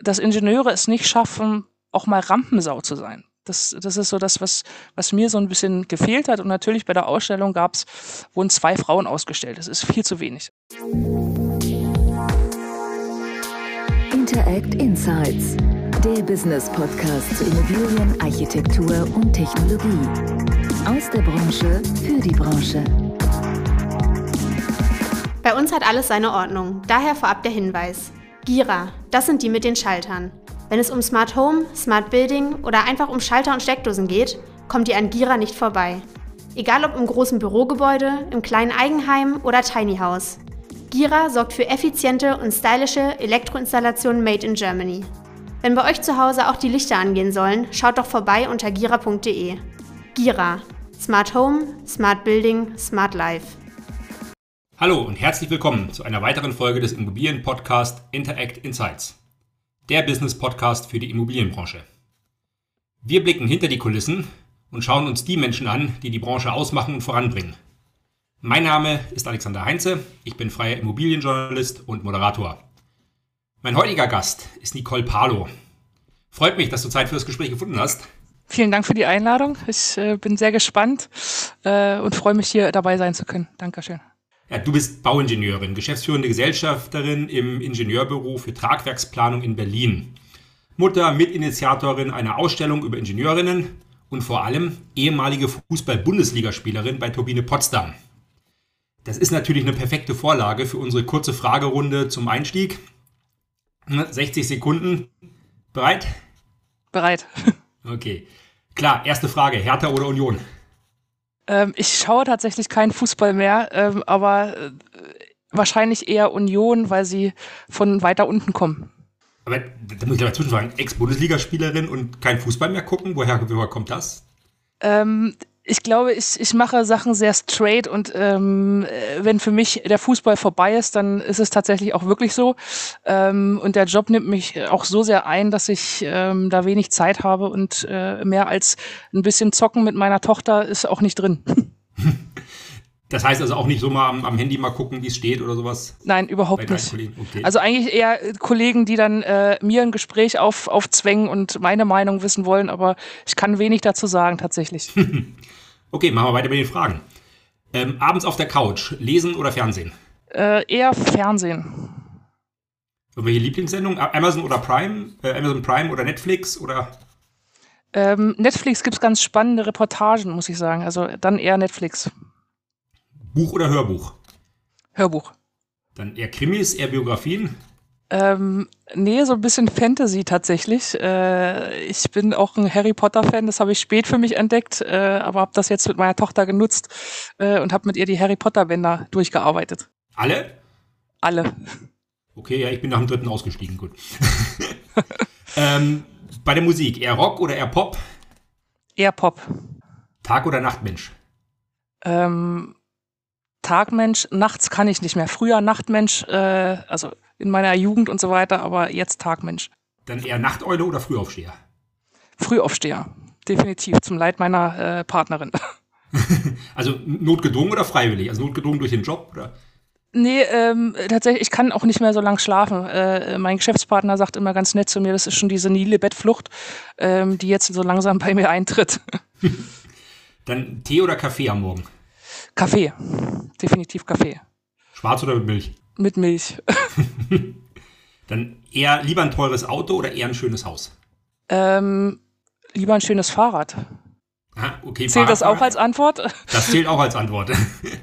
dass Ingenieure es nicht schaffen, auch mal Rampensau zu sein. Das, das ist so das, was, was mir so ein bisschen gefehlt hat. Und natürlich bei der Ausstellung gab's, wurden zwei Frauen ausgestellt. Das ist viel zu wenig. Interact Insights, der Business Podcast zu Immobilien, Architektur und Technologie. Aus der Branche für die Branche. Bei uns hat alles seine Ordnung. Daher vorab der Hinweis. Gira, das sind die mit den Schaltern. Wenn es um Smart Home, Smart Building oder einfach um Schalter und Steckdosen geht, kommt ihr an Gira nicht vorbei. Egal ob im großen Bürogebäude, im kleinen Eigenheim oder Tiny House. Gira sorgt für effiziente und stylische Elektroinstallationen made in Germany. Wenn bei euch zu Hause auch die Lichter angehen sollen, schaut doch vorbei unter gira.de. Gira. Smart Home, Smart Building, Smart Life. Hallo und herzlich willkommen zu einer weiteren Folge des Immobilien-Podcast Interact Insights der Business-Podcast für die Immobilienbranche. Wir blicken hinter die Kulissen und schauen uns die Menschen an, die die Branche ausmachen und voranbringen. Mein Name ist Alexander Heinze, ich bin freier Immobilienjournalist und Moderator. Mein heutiger Gast ist Nicole Palo. Freut mich, dass du Zeit für das Gespräch gefunden hast. Vielen Dank für die Einladung. Ich äh, bin sehr gespannt äh, und freue mich, hier dabei sein zu können. Dankeschön. Ja, du bist Bauingenieurin, geschäftsführende Gesellschafterin im Ingenieurbüro für Tragwerksplanung in Berlin. Mutter, Mitinitiatorin einer Ausstellung über Ingenieurinnen und vor allem ehemalige Fußball-Bundesligaspielerin bei Turbine Potsdam. Das ist natürlich eine perfekte Vorlage für unsere kurze Fragerunde zum Einstieg. 60 Sekunden. Bereit? Bereit. Okay. Klar, erste Frage. Hertha oder Union? Ähm, ich schaue tatsächlich keinen Fußball mehr, ähm, aber äh, wahrscheinlich eher Union, weil sie von weiter unten kommen. Aber da muss ich mal zwischenfragen, Ex-Bundesligaspielerin und kein Fußball mehr gucken? Woher, woher kommt das? Ähm, ich glaube, ich, ich mache Sachen sehr straight und ähm, wenn für mich der Fußball vorbei ist, dann ist es tatsächlich auch wirklich so. Ähm, und der Job nimmt mich auch so sehr ein, dass ich ähm, da wenig Zeit habe und äh, mehr als ein bisschen zocken mit meiner Tochter ist auch nicht drin. Das heißt also auch nicht so mal am, am Handy mal gucken, wie es steht oder sowas? Nein, überhaupt nicht. Okay. Also eigentlich eher Kollegen, die dann äh, mir ein Gespräch auf, aufzwängen und meine Meinung wissen wollen, aber ich kann wenig dazu sagen tatsächlich. okay, machen wir weiter mit den Fragen. Ähm, abends auf der Couch, lesen oder Fernsehen? Äh, eher Fernsehen. Welche Lieblingssendung? Amazon oder Prime? Äh, Amazon Prime oder Netflix oder? Ähm, Netflix gibt es ganz spannende Reportagen, muss ich sagen. Also dann eher Netflix. Buch oder Hörbuch? Hörbuch. Dann eher Krimis, eher Biografien? Ähm, nee, so ein bisschen Fantasy tatsächlich. Äh, ich bin auch ein Harry Potter-Fan, das habe ich spät für mich entdeckt, äh, aber habe das jetzt mit meiner Tochter genutzt äh, und habe mit ihr die Harry Potter-Bänder durchgearbeitet. Alle? Alle. Okay, ja, ich bin nach dem dritten ausgestiegen, gut. ähm, bei der Musik, eher Rock oder eher Pop? Eher Pop. Tag- oder Nachtmensch? Ähm, Tagmensch, nachts kann ich nicht mehr. Früher Nachtmensch, äh, also in meiner Jugend und so weiter, aber jetzt Tagmensch. Dann eher Nachteule oder Frühaufsteher? Frühaufsteher, definitiv, zum Leid meiner äh, Partnerin. also notgedrungen oder freiwillig? Also notgedrungen durch den Job oder? Nee, ähm, tatsächlich, ich kann auch nicht mehr so lang schlafen. Äh, mein Geschäftspartner sagt immer ganz nett zu mir, das ist schon diese nile Bettflucht, ähm, die jetzt so langsam bei mir eintritt. Dann Tee oder Kaffee am Morgen? Kaffee. Definitiv Kaffee. Schwarz oder mit Milch? Mit Milch. Dann eher lieber ein teures Auto oder eher ein schönes Haus? Ähm, lieber ein schönes Fahrrad. Ah, okay, Zählt das auch als Antwort? Das zählt auch als Antwort.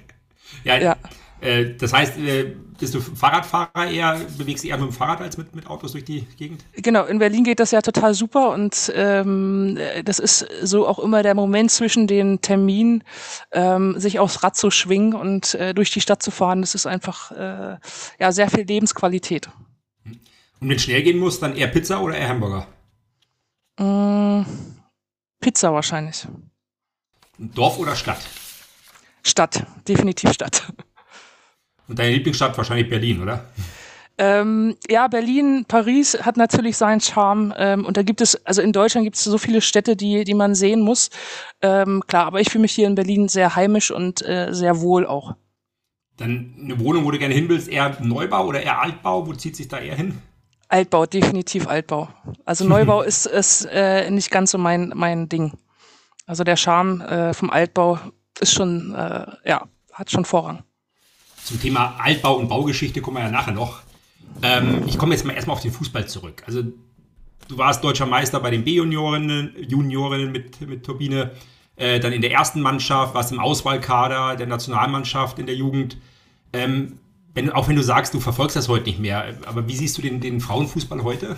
ja, ja. Äh, das heißt, äh, bist du Fahrradfahrer eher, bewegst du eher mit dem Fahrrad als mit, mit Autos durch die Gegend? Genau, in Berlin geht das ja total super und ähm, das ist so auch immer der Moment zwischen den Terminen, ähm, sich aufs Rad zu schwingen und äh, durch die Stadt zu fahren. Das ist einfach äh, ja sehr viel Lebensqualität. Und wenn es schnell gehen muss, dann eher Pizza oder eher Hamburger? Mm, Pizza wahrscheinlich. Dorf oder Stadt? Stadt, definitiv Stadt. Und deine Lieblingsstadt wahrscheinlich Berlin, oder? Ähm, ja, Berlin, Paris hat natürlich seinen Charme. Ähm, und da gibt es, also in Deutschland gibt es so viele Städte, die, die man sehen muss. Ähm, klar, aber ich fühle mich hier in Berlin sehr heimisch und äh, sehr wohl auch. Dann eine Wohnung, wo du gerne hin willst, eher Neubau oder eher Altbau? Wo zieht sich da eher hin? Altbau, definitiv Altbau. Also Neubau ist, ist äh, nicht ganz so mein, mein Ding. Also der Charme äh, vom Altbau ist schon, äh, ja, hat schon Vorrang. Zum Thema Altbau und Baugeschichte kommen wir ja nachher noch. Ähm, ich komme jetzt mal erstmal auf den Fußball zurück. Also du warst deutscher Meister bei den B-Juniorinnen Juniorinnen mit, mit Turbine, äh, dann in der ersten Mannschaft, warst im Auswahlkader der Nationalmannschaft in der Jugend. Ähm, wenn, auch wenn du sagst, du verfolgst das heute nicht mehr, aber wie siehst du den, den Frauenfußball heute?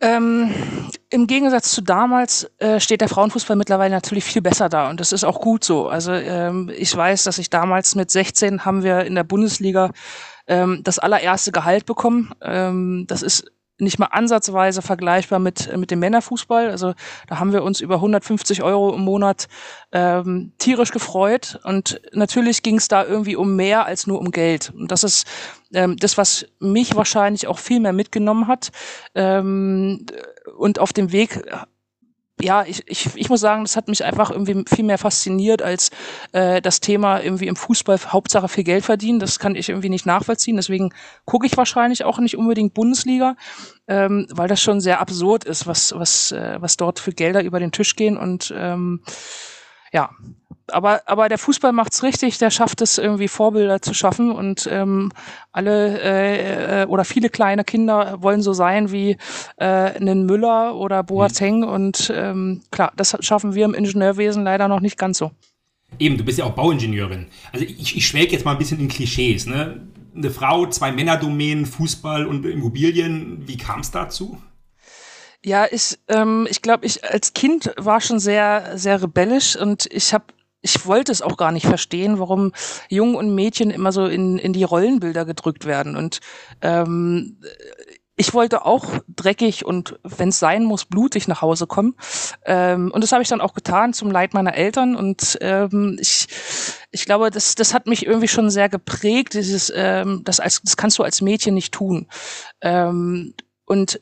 Ähm, Im Gegensatz zu damals äh, steht der Frauenfußball mittlerweile natürlich viel besser da und das ist auch gut so. Also ähm, ich weiß, dass ich damals mit 16 haben wir in der Bundesliga ähm, das allererste Gehalt bekommen. Ähm, das ist nicht mal ansatzweise vergleichbar mit, mit dem Männerfußball. Also da haben wir uns über 150 Euro im Monat ähm, tierisch gefreut. Und natürlich ging es da irgendwie um mehr als nur um Geld. Und das ist ähm, das, was mich wahrscheinlich auch viel mehr mitgenommen hat. Ähm, und auf dem Weg ja, ich, ich, ich muss sagen, das hat mich einfach irgendwie viel mehr fasziniert als äh, das Thema irgendwie im Fußball Hauptsache viel Geld verdienen. Das kann ich irgendwie nicht nachvollziehen. Deswegen gucke ich wahrscheinlich auch nicht unbedingt Bundesliga, ähm, weil das schon sehr absurd ist, was, was, äh, was dort für Gelder über den Tisch gehen. Und ähm, ja, aber, aber der Fußball macht's richtig, der schafft es irgendwie Vorbilder zu schaffen und ähm, alle äh, äh, oder viele kleine Kinder wollen so sein wie äh, einen Müller oder Boateng mhm. und ähm, klar, das schaffen wir im Ingenieurwesen leider noch nicht ganz so. Eben, du bist ja auch Bauingenieurin. Also ich, ich schwelge jetzt mal ein bisschen in Klischees. Ne? Eine Frau, zwei Männerdomänen, Fußball und Immobilien. Wie kam es dazu? Ja, ich, ähm, ich glaube, ich als Kind war schon sehr, sehr rebellisch und ich habe ich wollte es auch gar nicht verstehen, warum Jungen und Mädchen immer so in, in die Rollenbilder gedrückt werden. Und ähm, ich wollte auch dreckig und wenn es sein muss, blutig nach Hause kommen. Ähm, und das habe ich dann auch getan zum Leid meiner Eltern. Und ähm, ich, ich glaube, das, das hat mich irgendwie schon sehr geprägt. Dieses, ähm, das, als, das kannst du als Mädchen nicht tun. Ähm, und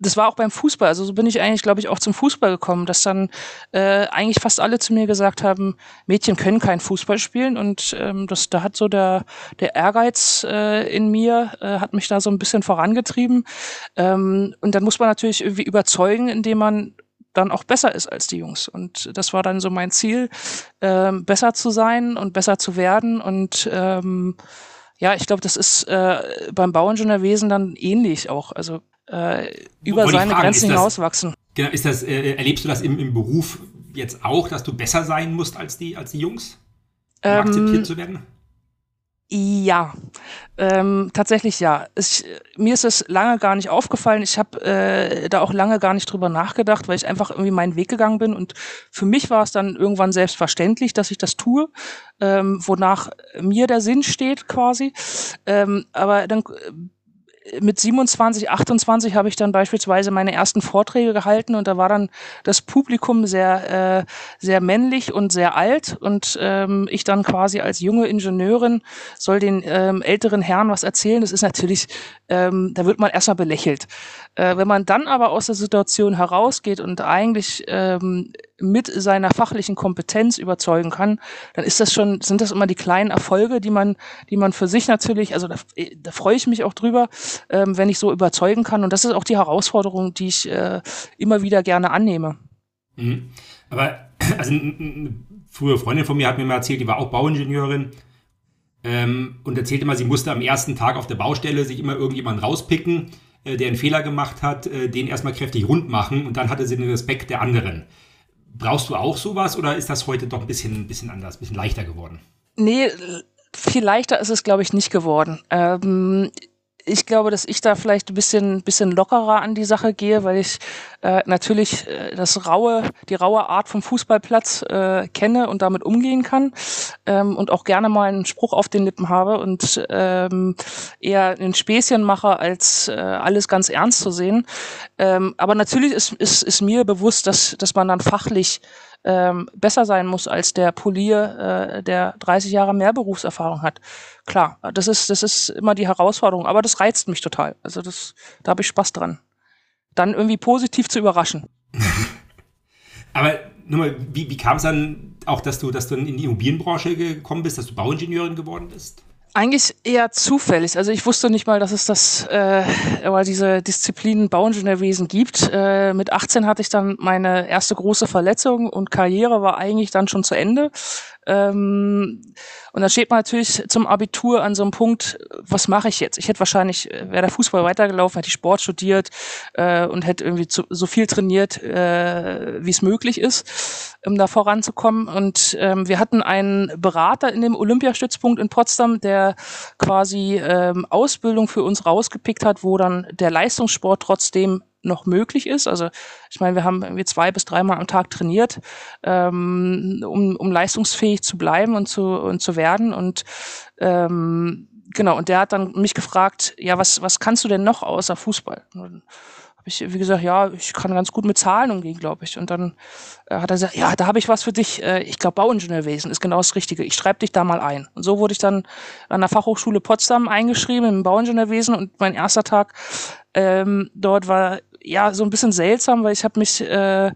das war auch beim Fußball. Also so bin ich eigentlich, glaube ich, auch zum Fußball gekommen, dass dann äh, eigentlich fast alle zu mir gesagt haben, Mädchen können kein Fußball spielen. Und ähm, das, da hat so der, der Ehrgeiz äh, in mir, äh, hat mich da so ein bisschen vorangetrieben. Ähm, und dann muss man natürlich irgendwie überzeugen, indem man dann auch besser ist als die Jungs. Und das war dann so mein Ziel, ähm, besser zu sein und besser zu werden. Und ähm, ja, ich glaube, das ist äh, beim Bauingenieurwesen dann ähnlich auch. Also äh, über seine fragen, Grenzen hinauswachsen. Genau, ist das, äh, erlebst du das im, im Beruf jetzt auch, dass du besser sein musst als die, als die Jungs? Um ähm, akzeptiert zu werden? Ja, ähm, tatsächlich ja. Ich, mir ist es lange gar nicht aufgefallen. Ich habe äh, da auch lange gar nicht drüber nachgedacht, weil ich einfach irgendwie meinen Weg gegangen bin. Und für mich war es dann irgendwann selbstverständlich, dass ich das tue, ähm, wonach mir der Sinn steht quasi. Ähm, aber dann mit 27, 28 habe ich dann beispielsweise meine ersten Vorträge gehalten und da war dann das Publikum sehr, äh, sehr männlich und sehr alt und ähm, ich dann quasi als junge Ingenieurin soll den ähm, älteren Herren was erzählen. Das ist natürlich, ähm, da wird man erstmal belächelt. Äh, wenn man dann aber aus der Situation herausgeht und eigentlich ähm, mit seiner fachlichen Kompetenz überzeugen kann, dann ist das schon, sind das immer die kleinen Erfolge, die man, die man für sich natürlich, also da, da freue ich mich auch drüber, ähm, wenn ich so überzeugen kann. Und das ist auch die Herausforderung, die ich äh, immer wieder gerne annehme. Mhm. Aber also eine frühe Freundin von mir hat mir mal erzählt, die war auch Bauingenieurin ähm, und erzählte mal, sie musste am ersten Tag auf der Baustelle sich immer irgendjemand rauspicken, äh, der einen Fehler gemacht hat, äh, den erstmal kräftig rund machen und dann hatte sie den Respekt der anderen. Brauchst du auch sowas oder ist das heute doch ein bisschen, ein bisschen anders, ein bisschen leichter geworden? Nee, viel leichter ist es, glaube ich, nicht geworden. Ähm, ich glaube, dass ich da vielleicht ein bisschen, bisschen lockerer an die Sache gehe, weil ich äh, natürlich äh, das raue, die raue Art vom Fußballplatz äh, kenne und damit umgehen kann ähm, und auch gerne mal einen Spruch auf den Lippen habe und ähm, eher ein Späßchen mache, als äh, alles ganz ernst zu sehen. Ähm, aber natürlich ist, ist, ist mir bewusst, dass, dass man dann fachlich ähm, besser sein muss als der Polier, äh, der 30 Jahre mehr Berufserfahrung hat. Klar, das ist, das ist immer die Herausforderung, aber das reizt mich total. Also das, da habe ich Spaß dran. Dann irgendwie positiv zu überraschen. aber nochmal, wie, wie kam es dann auch, dass du, dass du in die Immobilienbranche gekommen bist, dass du Bauingenieurin geworden bist? Eigentlich eher zufällig. Also ich wusste nicht mal, dass es das, äh, aber diese Disziplin Bauingenieurwesen gibt. Äh, mit 18 hatte ich dann meine erste große Verletzung und Karriere war eigentlich dann schon zu Ende. Ähm, und dann steht man natürlich zum Abitur an so einem Punkt, was mache ich jetzt? Ich hätte wahrscheinlich, äh, wäre der Fußball weitergelaufen, hätte ich Sport studiert äh, und hätte irgendwie zu, so viel trainiert, äh, wie es möglich ist, um da voranzukommen. Und ähm, wir hatten einen Berater in dem Olympiastützpunkt in Potsdam, der quasi ähm, Ausbildung für uns rausgepickt hat, wo dann der Leistungssport trotzdem noch möglich ist. Also ich meine, wir haben irgendwie zwei bis dreimal am Tag trainiert, ähm, um, um leistungsfähig zu bleiben und zu, und zu werden. Und ähm, genau, und der hat dann mich gefragt, ja, was, was kannst du denn noch außer Fußball? Und habe ich, wie gesagt, ja, ich kann ganz gut mit Zahlen umgehen, glaube ich. Und dann äh, hat er gesagt, ja, da habe ich was für dich. Äh, ich glaube, Bauingenieurwesen ist genau das Richtige. Ich schreibe dich da mal ein. Und so wurde ich dann an der Fachhochschule Potsdam eingeschrieben im Bauingenieurwesen und mein erster Tag ähm, dort war ja so ein bisschen seltsam, weil ich habe mich, äh,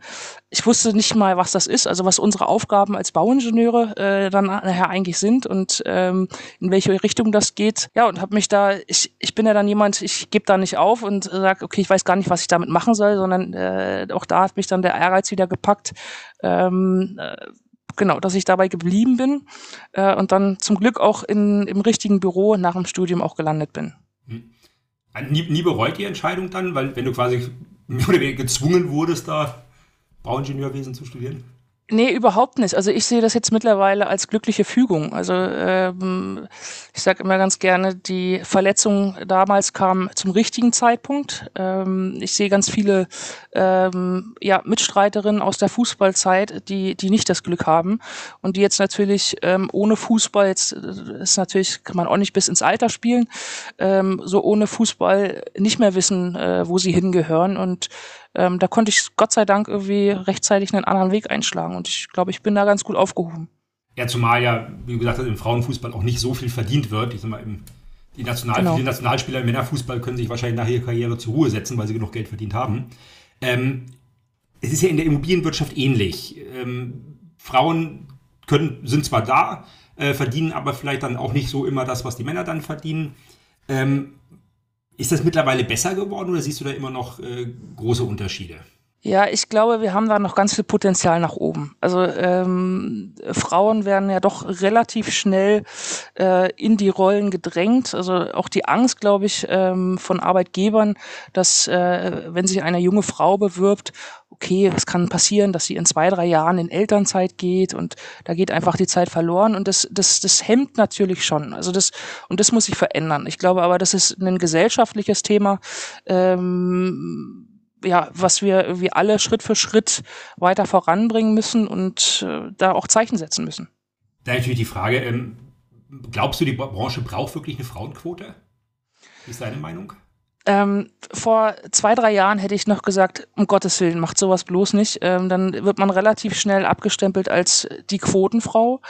ich wusste nicht mal, was das ist, also was unsere Aufgaben als Bauingenieure äh, dann nachher eigentlich sind und ähm, in welche Richtung das geht. Ja, und habe mich da, ich, ich bin ja dann jemand, ich gebe da nicht auf und sage, okay, ich weiß gar nicht, was ich damit machen soll, sondern äh, auch da hat mich dann der Ehrgeiz wieder gepackt. Ähm, äh, genau, dass ich dabei geblieben bin äh, und dann zum Glück auch in, im richtigen Büro nach dem Studium auch gelandet bin. Hm. Nie, nie bereut die Entscheidung dann, weil wenn du quasi gezwungen wurdest, da Bauingenieurwesen zu studieren? Nee, überhaupt nicht. Also ich sehe das jetzt mittlerweile als glückliche Fügung. Also ähm, ich sage immer ganz gerne, die Verletzung damals kam zum richtigen Zeitpunkt. Ähm, ich sehe ganz viele ähm, ja, Mitstreiterinnen aus der Fußballzeit, die, die nicht das Glück haben und die jetzt natürlich ähm, ohne Fußball, jetzt äh, ist natürlich, kann man auch nicht bis ins Alter spielen, ähm, so ohne Fußball nicht mehr wissen, äh, wo sie hingehören. Und ähm, da konnte ich Gott sei Dank irgendwie rechtzeitig einen anderen Weg einschlagen und ich glaube, ich bin da ganz gut aufgehoben. Ja, zumal ja, wie gesagt, im Frauenfußball auch nicht so viel verdient wird. Ich sag mal, im, die, National genau. die Nationalspieler im Männerfußball können sich wahrscheinlich nach ihrer Karriere zur Ruhe setzen, weil sie genug Geld verdient haben. Ähm, es ist ja in der Immobilienwirtschaft ähnlich. Ähm, Frauen können, sind zwar da, äh, verdienen aber vielleicht dann auch nicht so immer das, was die Männer dann verdienen. Ähm, ist das mittlerweile besser geworden oder siehst du da immer noch äh, große Unterschiede? Ja, ich glaube, wir haben da noch ganz viel Potenzial nach oben. Also ähm, Frauen werden ja doch relativ schnell äh, in die Rollen gedrängt. Also auch die Angst, glaube ich, ähm, von Arbeitgebern, dass äh, wenn sich eine junge Frau bewirbt, okay, es kann passieren, dass sie in zwei, drei Jahren in Elternzeit geht und da geht einfach die Zeit verloren und das, das, das hemmt natürlich schon. Also das, und das muss sich verändern. Ich glaube aber, das ist ein gesellschaftliches Thema. Ähm, ja, was wir irgendwie alle Schritt für Schritt weiter voranbringen müssen und äh, da auch Zeichen setzen müssen. Da natürlich die Frage, ähm, glaubst du, die Branche braucht wirklich eine Frauenquote? Wie ist deine Meinung? Ähm, vor zwei, drei Jahren hätte ich noch gesagt, um Gottes Willen, macht sowas bloß nicht. Ähm, dann wird man relativ schnell abgestempelt als die Quotenfrau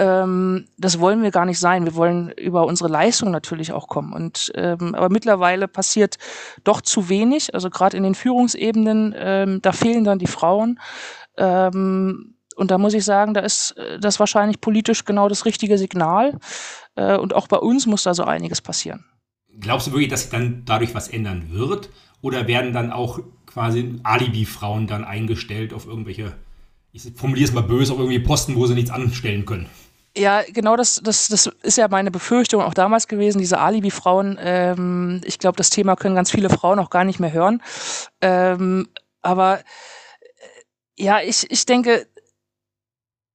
ähm, das wollen wir gar nicht sein. Wir wollen über unsere Leistung natürlich auch kommen. Und ähm, aber mittlerweile passiert doch zu wenig. Also gerade in den Führungsebenen, ähm, da fehlen dann die Frauen. Ähm, und da muss ich sagen, da ist äh, das wahrscheinlich politisch genau das richtige Signal. Äh, und auch bei uns muss da so einiges passieren. Glaubst du wirklich, dass sich dann dadurch was ändern wird? Oder werden dann auch quasi Alibi-Frauen dann eingestellt auf irgendwelche, ich formuliere es mal böse, auf irgendwie Posten, wo sie nichts anstellen können? Ja, genau das, das, das ist ja meine Befürchtung auch damals gewesen, diese Alibi-Frauen. Ähm, ich glaube, das Thema können ganz viele Frauen auch gar nicht mehr hören. Ähm, aber äh, ja, ich, ich denke,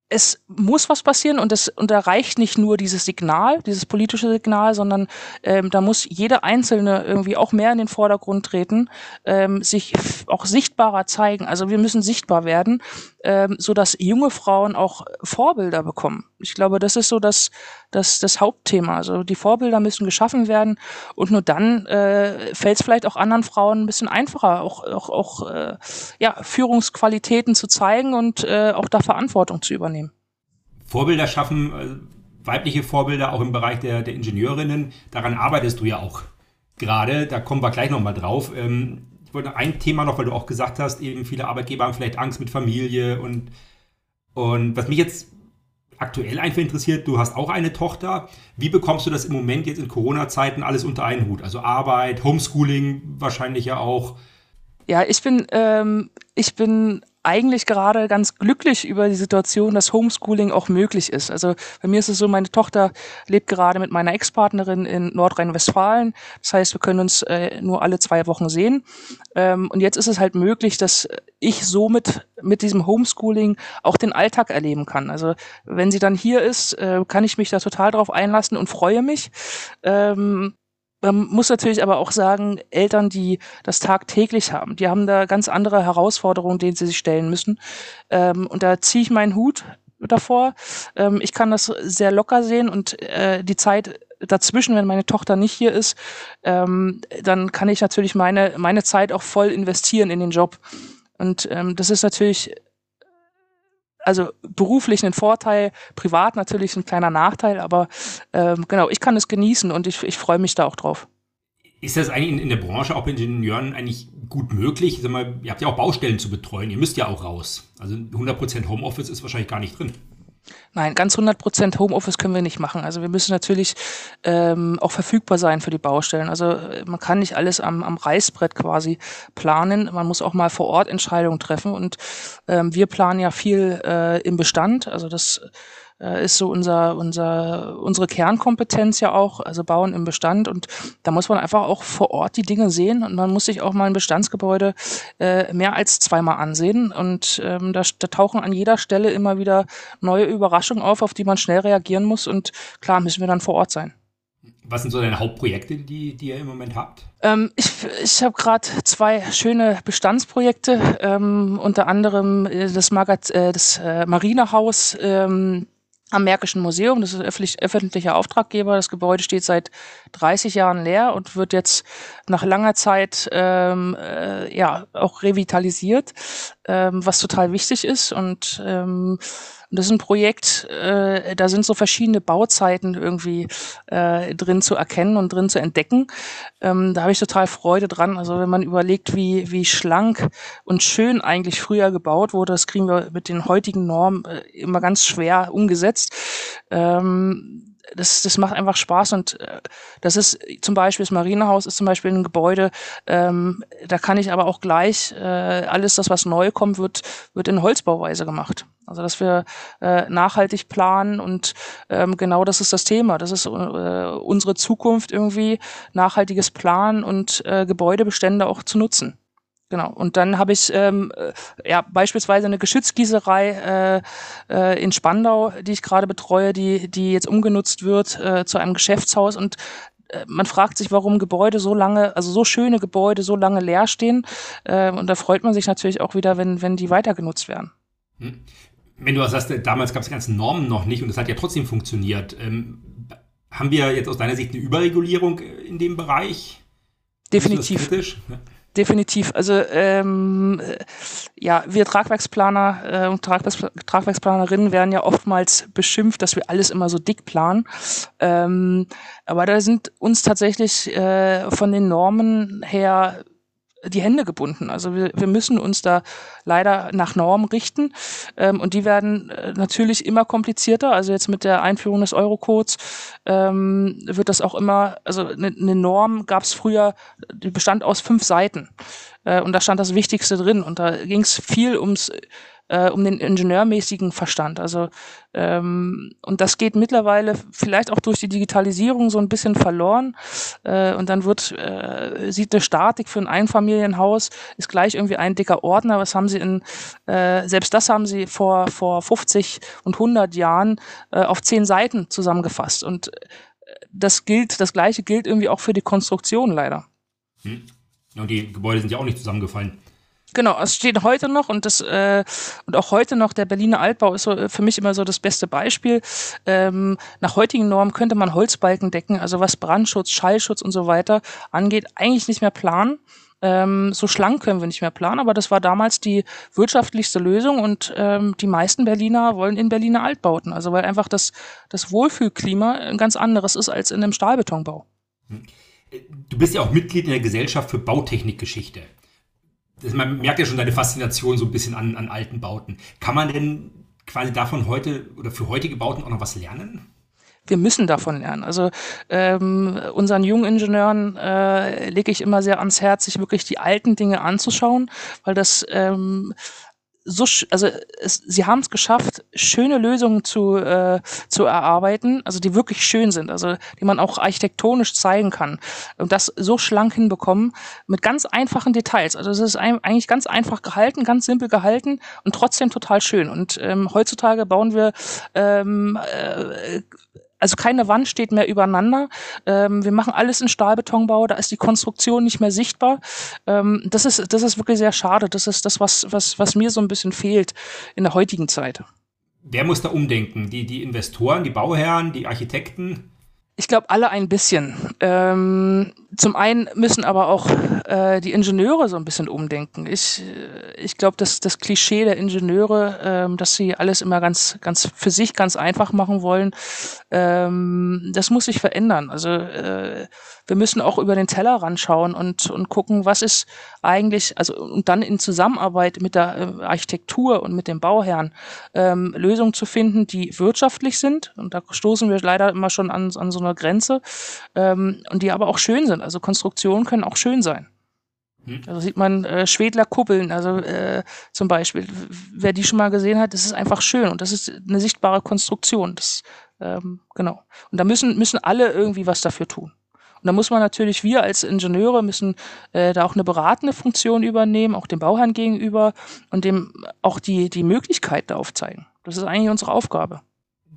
es muss was passieren und es und da reicht nicht nur dieses Signal, dieses politische Signal, sondern ähm, da muss jede Einzelne irgendwie auch mehr in den Vordergrund treten, ähm, sich auch sichtbarer zeigen. Also wir müssen sichtbar werden, ähm, so dass junge Frauen auch Vorbilder bekommen. Ich glaube, das ist so das, das, das Hauptthema. Also die Vorbilder müssen geschaffen werden und nur dann äh, fällt es vielleicht auch anderen Frauen ein bisschen einfacher, auch, auch, auch äh, ja, Führungsqualitäten zu zeigen und äh, auch da Verantwortung zu übernehmen. Vorbilder schaffen, äh, weibliche Vorbilder auch im Bereich der, der Ingenieurinnen, daran arbeitest du ja auch gerade, da kommen wir gleich nochmal drauf. Ähm, ich wollte ein Thema noch, weil du auch gesagt hast, eben viele Arbeitgeber haben vielleicht Angst mit Familie und, und was mich jetzt aktuell einfach interessiert, du hast auch eine Tochter. Wie bekommst du das im Moment jetzt in Corona-Zeiten alles unter einen Hut? Also Arbeit, Homeschooling wahrscheinlich ja auch. Ja, ich bin, ähm, ich bin eigentlich gerade ganz glücklich über die Situation, dass Homeschooling auch möglich ist. Also bei mir ist es so, meine Tochter lebt gerade mit meiner Ex-Partnerin in Nordrhein-Westfalen. Das heißt, wir können uns äh, nur alle zwei Wochen sehen. Ähm, und jetzt ist es halt möglich, dass ich somit mit diesem Homeschooling auch den Alltag erleben kann. Also wenn sie dann hier ist, äh, kann ich mich da total drauf einlassen und freue mich. Ähm, man muss natürlich aber auch sagen, Eltern, die das tagtäglich haben, die haben da ganz andere Herausforderungen, denen sie sich stellen müssen. Ähm, und da ziehe ich meinen Hut davor. Ähm, ich kann das sehr locker sehen und äh, die Zeit dazwischen, wenn meine Tochter nicht hier ist, ähm, dann kann ich natürlich meine, meine Zeit auch voll investieren in den Job. Und ähm, das ist natürlich also beruflich ein Vorteil, privat natürlich ein kleiner Nachteil, aber ähm, genau, ich kann es genießen und ich, ich freue mich da auch drauf. Ist das eigentlich in, in der Branche auch bei Ingenieuren eigentlich gut möglich? Sag mal, ihr habt ja auch Baustellen zu betreuen, ihr müsst ja auch raus. Also 100% Homeoffice ist wahrscheinlich gar nicht drin. Nein, ganz 100% Homeoffice können wir nicht machen. Also wir müssen natürlich ähm, auch verfügbar sein für die Baustellen. Also äh, man kann nicht alles am, am Reißbrett quasi planen. Man muss auch mal vor Ort Entscheidungen treffen. Und ähm, wir planen ja viel äh, im Bestand. Also das äh, ist so unser, unser, unsere Kernkompetenz ja auch, also Bauen im Bestand. Und da muss man einfach auch vor Ort die Dinge sehen und man muss sich auch mal ein Bestandsgebäude äh, mehr als zweimal ansehen. Und ähm, da, da tauchen an jeder Stelle immer wieder neue Überraschungen auf, auf die man schnell reagieren muss. Und klar müssen wir dann vor Ort sein. Was sind so deine Hauptprojekte, die, die ihr im Moment habt? Ähm, ich ich habe gerade zwei schöne Bestandsprojekte, ähm, unter anderem äh, das, Magaz äh, das äh, Marinehaus ähm, am Märkischen Museum. Das ist öffentlich, öffentlicher Auftraggeber. Das Gebäude steht seit 30 Jahren leer und wird jetzt nach langer Zeit ähm, äh, ja auch revitalisiert, ähm, was total wichtig ist. Und ähm, und das ist ein Projekt, äh, da sind so verschiedene Bauzeiten irgendwie äh, drin zu erkennen und drin zu entdecken. Ähm, da habe ich total Freude dran. Also wenn man überlegt, wie, wie schlank und schön eigentlich früher gebaut wurde, das kriegen wir mit den heutigen Normen äh, immer ganz schwer umgesetzt. Ähm, das, das macht einfach Spaß und äh, das ist zum Beispiel das Marinehaus ist zum Beispiel ein Gebäude, ähm, da kann ich aber auch gleich äh, alles das, was neu kommt, wird wird in Holzbauweise gemacht. Also dass wir äh, nachhaltig planen und ähm, genau das ist das Thema. Das ist äh, unsere Zukunft irgendwie nachhaltiges Planen und äh, Gebäudebestände auch zu nutzen. Genau. Und dann habe ich ähm, äh, ja beispielsweise eine Geschützgießerei äh, äh, in Spandau, die ich gerade betreue, die die jetzt umgenutzt wird äh, zu einem Geschäftshaus und äh, man fragt sich, warum Gebäude so lange, also so schöne Gebäude so lange leer stehen. Äh, und da freut man sich natürlich auch wieder, wenn, wenn die weiter genutzt werden. Hm. Wenn du was sagst, damals gab es die ganzen Normen noch nicht und das hat ja trotzdem funktioniert. Ähm, haben wir jetzt aus deiner Sicht eine Überregulierung in dem Bereich? Definitiv. Definitiv. Also ähm, ja, wir Tragwerksplaner äh, und Tragwerks Tragwerksplanerinnen werden ja oftmals beschimpft, dass wir alles immer so dick planen. Ähm, aber da sind uns tatsächlich äh, von den Normen her die Hände gebunden. Also wir, wir müssen uns da leider nach Normen richten ähm, und die werden äh, natürlich immer komplizierter. Also jetzt mit der Einführung des Eurocodes ähm, wird das auch immer, also eine, eine Norm gab es früher, die bestand aus fünf Seiten äh, und da stand das Wichtigste drin und da ging es viel ums äh, um den ingenieurmäßigen Verstand. Also ähm, und das geht mittlerweile vielleicht auch durch die Digitalisierung so ein bisschen verloren. Äh, und dann wird äh, sieht eine Statik für ein Einfamilienhaus ist gleich irgendwie ein dicker Ordner. Was haben sie in äh, selbst das haben sie vor vor 50 und 100 Jahren äh, auf zehn Seiten zusammengefasst. Und äh, das gilt, das gleiche gilt irgendwie auch für die Konstruktion leider. Hm. Und die Gebäude sind ja auch nicht zusammengefallen. Genau, es steht heute noch und das äh, und auch heute noch der Berliner Altbau ist so äh, für mich immer so das beste Beispiel. Ähm, nach heutigen Normen könnte man Holzbalken decken, also was Brandschutz, Schallschutz und so weiter angeht, eigentlich nicht mehr planen. Ähm, so schlank können wir nicht mehr planen, aber das war damals die wirtschaftlichste Lösung und ähm, die meisten Berliner wollen in Berliner Altbauten, also weil einfach das, das Wohlfühlklima ein ganz anderes ist als in einem Stahlbetonbau. Hm. Du bist ja auch Mitglied in der Gesellschaft für Bautechnikgeschichte man merkt ja schon deine Faszination so ein bisschen an, an alten Bauten. Kann man denn quasi davon heute oder für heutige Bauten auch noch was lernen? wir müssen davon lernen. Also ähm, unseren jungen Ingenieuren äh, lege ich immer sehr ans Herz, sich wirklich die alten Dinge anzuschauen, weil das ähm, so, also es, sie haben es geschafft, schöne Lösungen zu, äh, zu erarbeiten, also die wirklich schön sind, also die man auch architektonisch zeigen kann und das so schlank hinbekommen mit ganz einfachen Details. Also es ist ein, eigentlich ganz einfach gehalten, ganz simpel gehalten und trotzdem total schön. Und ähm, heutzutage bauen wir ähm, äh, also keine Wand steht mehr übereinander. Ähm, wir machen alles in Stahlbetonbau, da ist die Konstruktion nicht mehr sichtbar. Ähm, das ist, das ist wirklich sehr schade. Das ist das, was, was, was mir so ein bisschen fehlt in der heutigen Zeit. Wer muss da umdenken? Die, die Investoren, die Bauherren, die Architekten? Ich glaube, alle ein bisschen. Ähm, zum einen müssen aber auch äh, die Ingenieure so ein bisschen umdenken. Ich, äh, ich glaube, dass das Klischee der Ingenieure, ähm, dass sie alles immer ganz, ganz für sich ganz einfach machen wollen, ähm, das muss sich verändern. Also äh, wir müssen auch über den Teller ranschauen und, und gucken, was ist eigentlich, also und dann in Zusammenarbeit mit der äh, Architektur und mit dem Bauherrn ähm, Lösungen zu finden, die wirtschaftlich sind. Und da stoßen wir leider immer schon an, an so einer Grenze ähm, und die aber auch schön sind. Also Konstruktionen können auch schön sein. Hm. Also sieht man äh, Schwedler Kuppeln, also äh, zum Beispiel. Wer die schon mal gesehen hat, das ist einfach schön und das ist eine sichtbare Konstruktion. Das, ähm, genau. Und da müssen, müssen alle irgendwie was dafür tun. Und da muss man natürlich, wir als Ingenieure müssen äh, da auch eine beratende Funktion übernehmen, auch dem Bauherrn gegenüber und dem auch die, die Möglichkeiten aufzeigen. Das ist eigentlich unsere Aufgabe.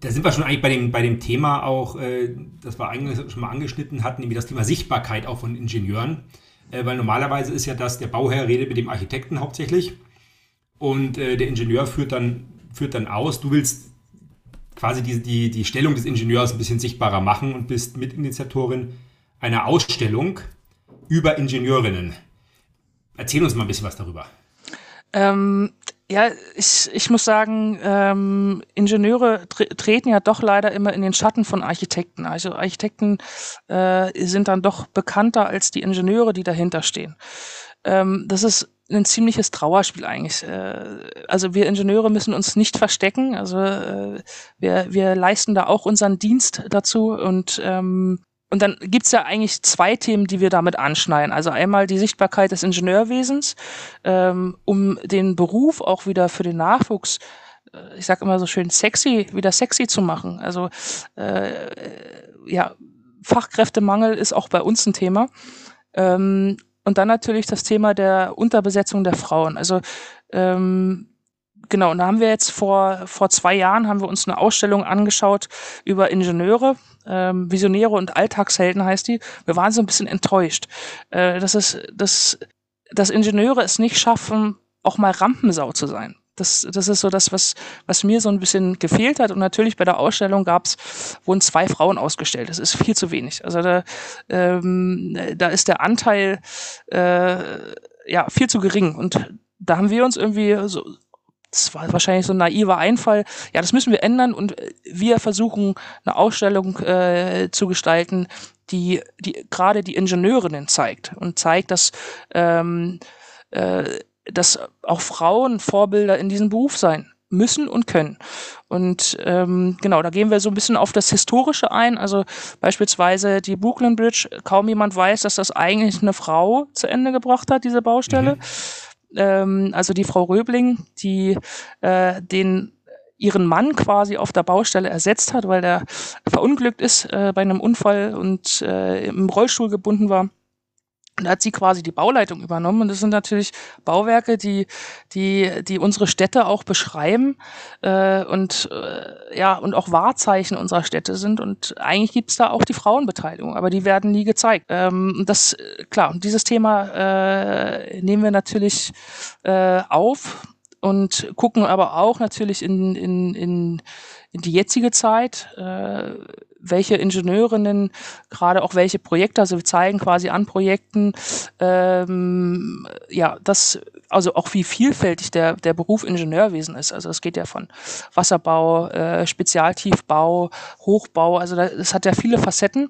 Da sind wir schon eigentlich bei dem, bei dem Thema auch, äh, das wir eigentlich schon mal angeschnitten hatten, nämlich das Thema Sichtbarkeit auch von Ingenieuren. Äh, weil normalerweise ist ja das, der Bauherr redet mit dem Architekten hauptsächlich und äh, der Ingenieur führt dann, führt dann aus, du willst quasi die, die, die Stellung des Ingenieurs ein bisschen sichtbarer machen und bist Mitinitiatorin einer Ausstellung über Ingenieurinnen. Erzähl uns mal ein bisschen was darüber. Ähm, ja, ich, ich muss sagen, ähm, Ingenieure tre treten ja doch leider immer in den Schatten von Architekten. Also Architekten äh, sind dann doch bekannter als die Ingenieure, die dahinter stehen. Ähm, das ist ein ziemliches Trauerspiel eigentlich. Äh, also wir Ingenieure müssen uns nicht verstecken. Also äh, wir, wir leisten da auch unseren Dienst dazu und ähm, und dann gibt's ja eigentlich zwei Themen, die wir damit anschneiden. Also einmal die Sichtbarkeit des Ingenieurwesens, ähm, um den Beruf auch wieder für den Nachwuchs, äh, ich sage immer so schön, sexy, wieder sexy zu machen. Also äh, ja, Fachkräftemangel ist auch bei uns ein Thema. Ähm, und dann natürlich das Thema der Unterbesetzung der Frauen. Also ähm, genau, und da haben wir jetzt vor, vor zwei Jahren haben wir uns eine Ausstellung angeschaut über Ingenieure, ähm, Visionäre und Alltagshelden heißt die. Wir waren so ein bisschen enttäuscht. Äh, das ist, dass, dass Ingenieure es nicht schaffen, auch mal Rampensau zu sein. Das, das ist so das, was, was mir so ein bisschen gefehlt hat. Und natürlich bei der Ausstellung gab's, wurden zwei Frauen ausgestellt. Das ist viel zu wenig. Also da, ähm, da ist der Anteil äh, ja viel zu gering. Und da haben wir uns irgendwie so das war wahrscheinlich so ein naiver Einfall. Ja, das müssen wir ändern und wir versuchen eine Ausstellung äh, zu gestalten, die, die gerade die Ingenieurinnen zeigt und zeigt, dass, ähm, äh, dass auch Frauen Vorbilder in diesem Beruf sein müssen und können. Und ähm, genau, da gehen wir so ein bisschen auf das Historische ein. Also beispielsweise die Brooklyn Bridge, kaum jemand weiß, dass das eigentlich eine Frau zu Ende gebracht hat, diese Baustelle. Mhm ähm, also die Frau Röbling, die äh, den ihren Mann quasi auf der Baustelle ersetzt hat, weil der verunglückt ist äh, bei einem Unfall und äh, im Rollstuhl gebunden war. Und da hat sie quasi die Bauleitung übernommen. Und das sind natürlich Bauwerke, die, die, die unsere Städte auch beschreiben äh, und äh, ja und auch Wahrzeichen unserer Städte sind. Und eigentlich gibt's da auch die Frauenbeteiligung, aber die werden nie gezeigt. Ähm, das klar, und dieses Thema äh, nehmen wir natürlich äh, auf und gucken aber auch natürlich in, in, in, in die jetzige Zeit. Äh, welche Ingenieurinnen gerade auch welche Projekte, also wir zeigen quasi an Projekten, ähm, ja, das, also auch wie vielfältig der, der Beruf Ingenieurwesen ist. Also es geht ja von Wasserbau, äh, Spezialtiefbau, Hochbau, also das hat ja viele Facetten.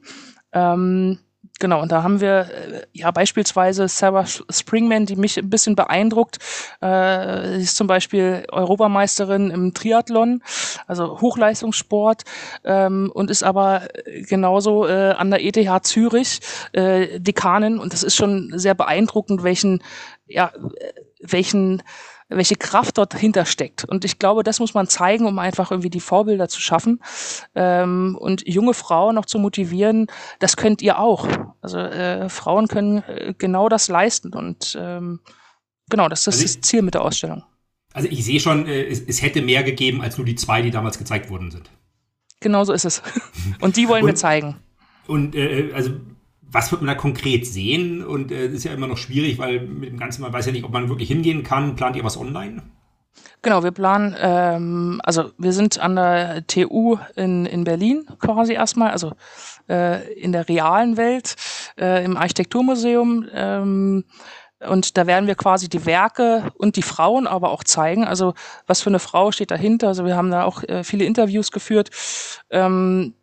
Ähm, Genau, und da haben wir äh, ja beispielsweise Sarah Springman, die mich ein bisschen beeindruckt. Äh, sie ist zum Beispiel Europameisterin im Triathlon, also Hochleistungssport, ähm, und ist aber genauso äh, an der ETH Zürich äh, Dekanin. Und das ist schon sehr beeindruckend, welchen, ja, welchen welche Kraft dort hinter steckt. Und ich glaube, das muss man zeigen, um einfach irgendwie die Vorbilder zu schaffen ähm, und junge Frauen noch zu motivieren. Das könnt ihr auch. Also äh, Frauen können äh, genau das leisten und ähm, genau, das ist also das Ziel mit der Ausstellung. Also ich sehe schon, äh, es, es, hätte mehr gegeben als nur die zwei, die damals gezeigt worden sind. Genau so ist es. Und die wollen und, wir zeigen. Und äh, also was wird man da konkret sehen? Und äh, ist ja immer noch schwierig, weil mit dem Ganzen, man weiß ja nicht, ob man wirklich hingehen kann. Plant ihr was online? Genau, wir planen, ähm, also wir sind an der TU in, in Berlin quasi erstmal, also äh, in der realen Welt, äh, im Architekturmuseum. Ähm, und da werden wir quasi die Werke und die Frauen aber auch zeigen. Also was für eine Frau steht dahinter. Also wir haben da auch äh, viele Interviews geführt. Ähm,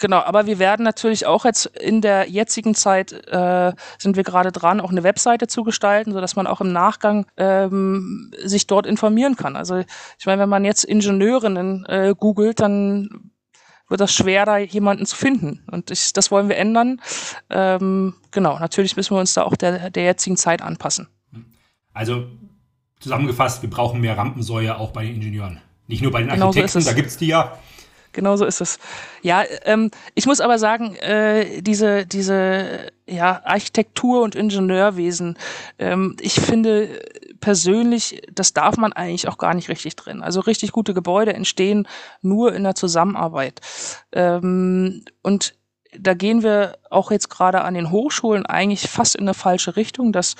Genau, aber wir werden natürlich auch jetzt in der jetzigen Zeit äh, sind wir gerade dran, auch eine Webseite zu gestalten, so dass man auch im Nachgang ähm, sich dort informieren kann. Also ich meine, wenn man jetzt Ingenieurinnen äh, googelt, dann wird das schwer, da jemanden zu finden. Und ich, das wollen wir ändern. Ähm, genau, natürlich müssen wir uns da auch der, der jetzigen Zeit anpassen. Also zusammengefasst, wir brauchen mehr Rampensäue auch bei den Ingenieuren. Nicht nur bei den Architekten, genau so da gibt's die ja, genau so ist es. Ja, ähm, ich muss aber sagen, äh, diese, diese ja, Architektur und Ingenieurwesen, ähm, ich finde persönlich, das darf man eigentlich auch gar nicht richtig drin. Also richtig gute Gebäude entstehen nur in der Zusammenarbeit. Ähm, und da gehen wir auch jetzt gerade an den Hochschulen eigentlich fast in eine falsche Richtung, dass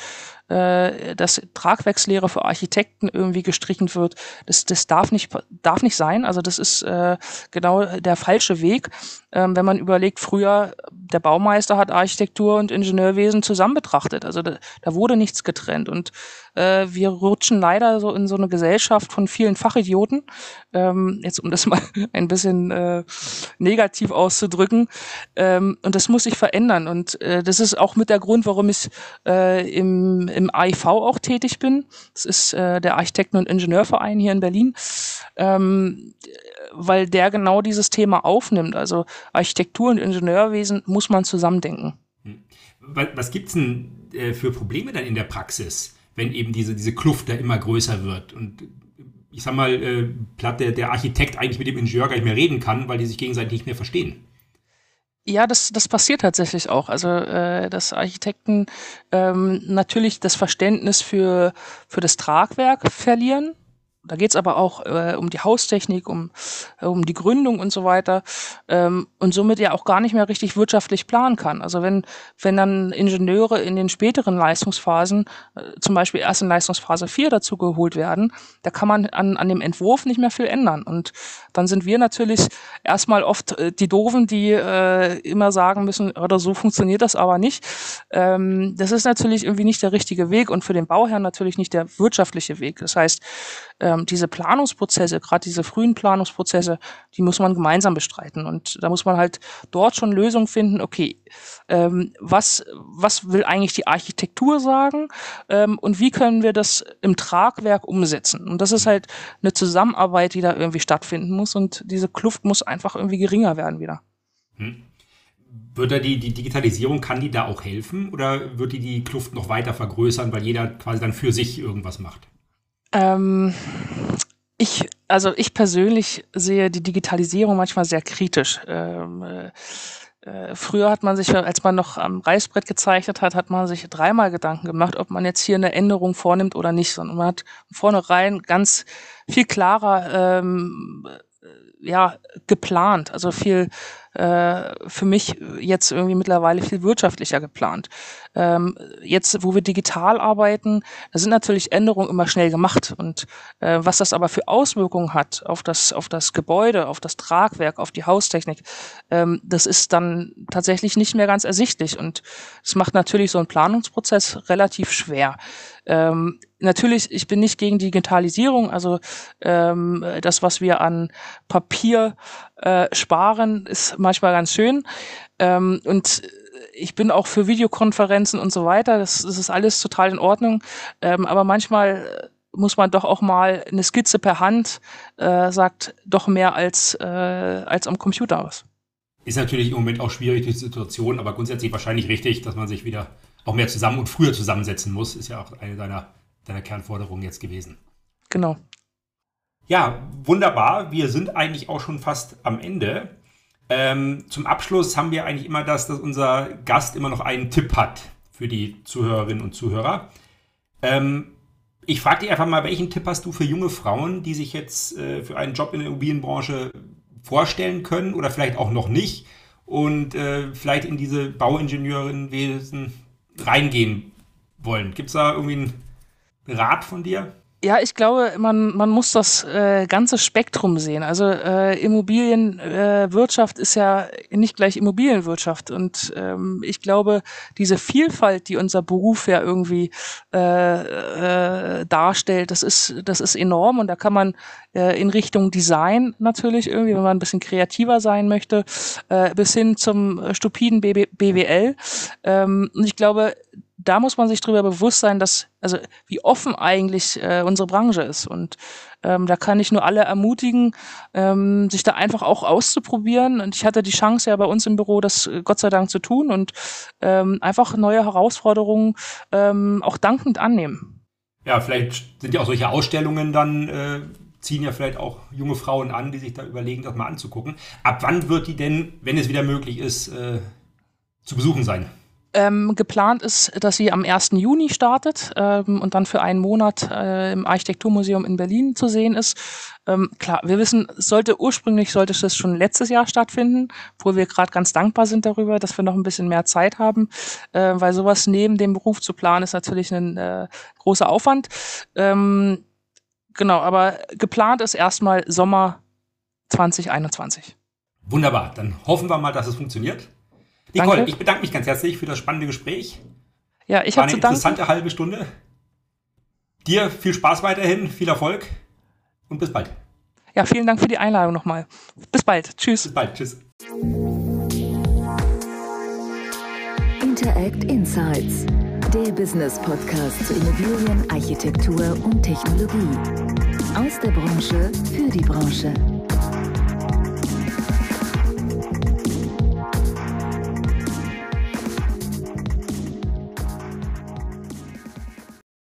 äh, dass Tragwerkslehre für Architekten irgendwie gestrichen wird. Das, das darf nicht darf nicht sein. Also das ist äh, genau der falsche Weg. Ähm, wenn man überlegt, früher der Baumeister hat Architektur und Ingenieurwesen zusammen betrachtet. Also da, da wurde nichts getrennt und äh, wir rutschen leider so in so eine Gesellschaft von vielen Fachidioten. Ähm, jetzt um das mal ein bisschen äh, negativ auszudrücken. Ähm, und das muss sich verändern. Und äh, das ist auch mit der Grund, warum ich äh, im, im AIV auch tätig bin. Das ist äh, der Architekten- und Ingenieurverein hier in Berlin. Ähm, weil der genau dieses Thema aufnimmt. Also Architektur und Ingenieurwesen muss man zusammendenken. Hm. Was gibt's denn äh, für Probleme dann in der Praxis? wenn eben diese, diese Kluft da immer größer wird. Und ich sag mal, äh, platt der, der Architekt eigentlich mit dem Ingenieur gar nicht mehr reden kann, weil die sich gegenseitig nicht mehr verstehen. Ja, das, das passiert tatsächlich auch. Also, äh, dass Architekten ähm, natürlich das Verständnis für, für das Tragwerk verlieren da geht's aber auch äh, um die Haustechnik, um, äh, um die Gründung und so weiter ähm, und somit ja auch gar nicht mehr richtig wirtschaftlich planen kann. Also wenn, wenn dann Ingenieure in den späteren Leistungsphasen, äh, zum Beispiel erst in Leistungsphase 4 dazu geholt werden, da kann man an, an dem Entwurf nicht mehr viel ändern. Und dann sind wir natürlich erstmal oft äh, die Doofen, die äh, immer sagen müssen, oder so funktioniert das aber nicht. Ähm, das ist natürlich irgendwie nicht der richtige Weg und für den Bauherrn natürlich nicht der wirtschaftliche Weg. Das heißt, ähm, diese Planungsprozesse, gerade diese frühen Planungsprozesse, die muss man gemeinsam bestreiten. Und da muss man halt dort schon Lösungen finden, okay, ähm, was, was will eigentlich die Architektur sagen ähm, und wie können wir das im Tragwerk umsetzen? Und das ist halt eine Zusammenarbeit, die da irgendwie stattfinden muss und diese Kluft muss einfach irgendwie geringer werden wieder. Hm. Wird da die, die Digitalisierung, kann die da auch helfen oder wird die die Kluft noch weiter vergrößern, weil jeder quasi dann für sich irgendwas macht? Ähm, ich, also ich persönlich sehe die Digitalisierung manchmal sehr kritisch. Ähm, äh, äh, früher hat man sich, als man noch am Reißbrett gezeichnet hat, hat man sich dreimal Gedanken gemacht, ob man jetzt hier eine Änderung vornimmt oder nicht, sondern man hat vornherein ganz viel klarer ähm, ja, geplant, also viel äh, für mich jetzt irgendwie mittlerweile viel wirtschaftlicher geplant. Ähm, jetzt, wo wir digital arbeiten, da sind natürlich Änderungen immer schnell gemacht. Und äh, was das aber für Auswirkungen hat auf das, auf das Gebäude, auf das Tragwerk, auf die Haustechnik, ähm, das ist dann tatsächlich nicht mehr ganz ersichtlich. Und es macht natürlich so einen Planungsprozess relativ schwer. Ähm, natürlich, ich bin nicht gegen Digitalisierung. Also ähm, das, was wir an Papier äh, sparen, ist manchmal ganz schön. Ähm, und ich bin auch für Videokonferenzen und so weiter. Das, das ist alles total in Ordnung. Ähm, aber manchmal muss man doch auch mal eine Skizze per Hand äh, sagt doch mehr als, äh, als am Computer aus. Ist natürlich im Moment auch schwierig die Situation, aber grundsätzlich wahrscheinlich richtig, dass man sich wieder auch mehr zusammen und früher zusammensetzen muss. Ist ja auch eine deiner, deiner Kernforderungen jetzt gewesen. Genau. Ja, wunderbar. Wir sind eigentlich auch schon fast am Ende. Ähm, zum Abschluss haben wir eigentlich immer das, dass unser Gast immer noch einen Tipp hat für die Zuhörerinnen und Zuhörer. Ähm, ich frage dich einfach mal, welchen Tipp hast du für junge Frauen, die sich jetzt äh, für einen Job in der Immobilienbranche vorstellen können oder vielleicht auch noch nicht und äh, vielleicht in diese Bauingenieurinwesen reingehen wollen? Gibt es da irgendwie einen Rat von dir? Ja, ich glaube, man, man muss das äh, ganze Spektrum sehen. Also äh, Immobilienwirtschaft äh, ist ja nicht gleich Immobilienwirtschaft. Und ähm, ich glaube, diese Vielfalt, die unser Beruf ja irgendwie äh, äh, darstellt, das ist, das ist enorm. Und da kann man äh, in Richtung Design natürlich irgendwie, wenn man ein bisschen kreativer sein möchte, äh, bis hin zum stupiden BB BWL. Ähm, und ich glaube, da muss man sich darüber bewusst sein, dass, also wie offen eigentlich äh, unsere Branche ist. Und ähm, da kann ich nur alle ermutigen, ähm, sich da einfach auch auszuprobieren. Und ich hatte die Chance ja bei uns im Büro, das äh, Gott sei Dank zu tun und ähm, einfach neue Herausforderungen ähm, auch dankend annehmen. Ja, vielleicht sind ja auch solche Ausstellungen dann. Äh ziehen ja vielleicht auch junge Frauen an, die sich da überlegen, das mal anzugucken. Ab wann wird die denn, wenn es wieder möglich ist, äh, zu besuchen sein? Ähm, geplant ist, dass sie am 1. Juni startet ähm, und dann für einen Monat äh, im Architekturmuseum in Berlin zu sehen ist. Ähm, klar, wir wissen, sollte ursprünglich sollte es schon letztes Jahr stattfinden, wo wir gerade ganz dankbar sind darüber, dass wir noch ein bisschen mehr Zeit haben, äh, weil sowas neben dem Beruf zu planen ist natürlich ein äh, großer Aufwand. Ähm, genau, aber geplant ist erstmal Sommer 2021. Wunderbar, dann hoffen wir mal, dass es funktioniert. Nicole, Danke. ich bedanke mich ganz herzlich für das spannende Gespräch. Ja, ich habe zu danken. Eine interessante halbe Stunde. Dir viel Spaß weiterhin, viel Erfolg und bis bald. Ja, vielen Dank für die Einladung nochmal. Bis bald. Tschüss. Bis bald. Tschüss. Interact Insights, der Business Podcast zu Immobilien, Architektur und Technologie. Aus der Branche für die Branche.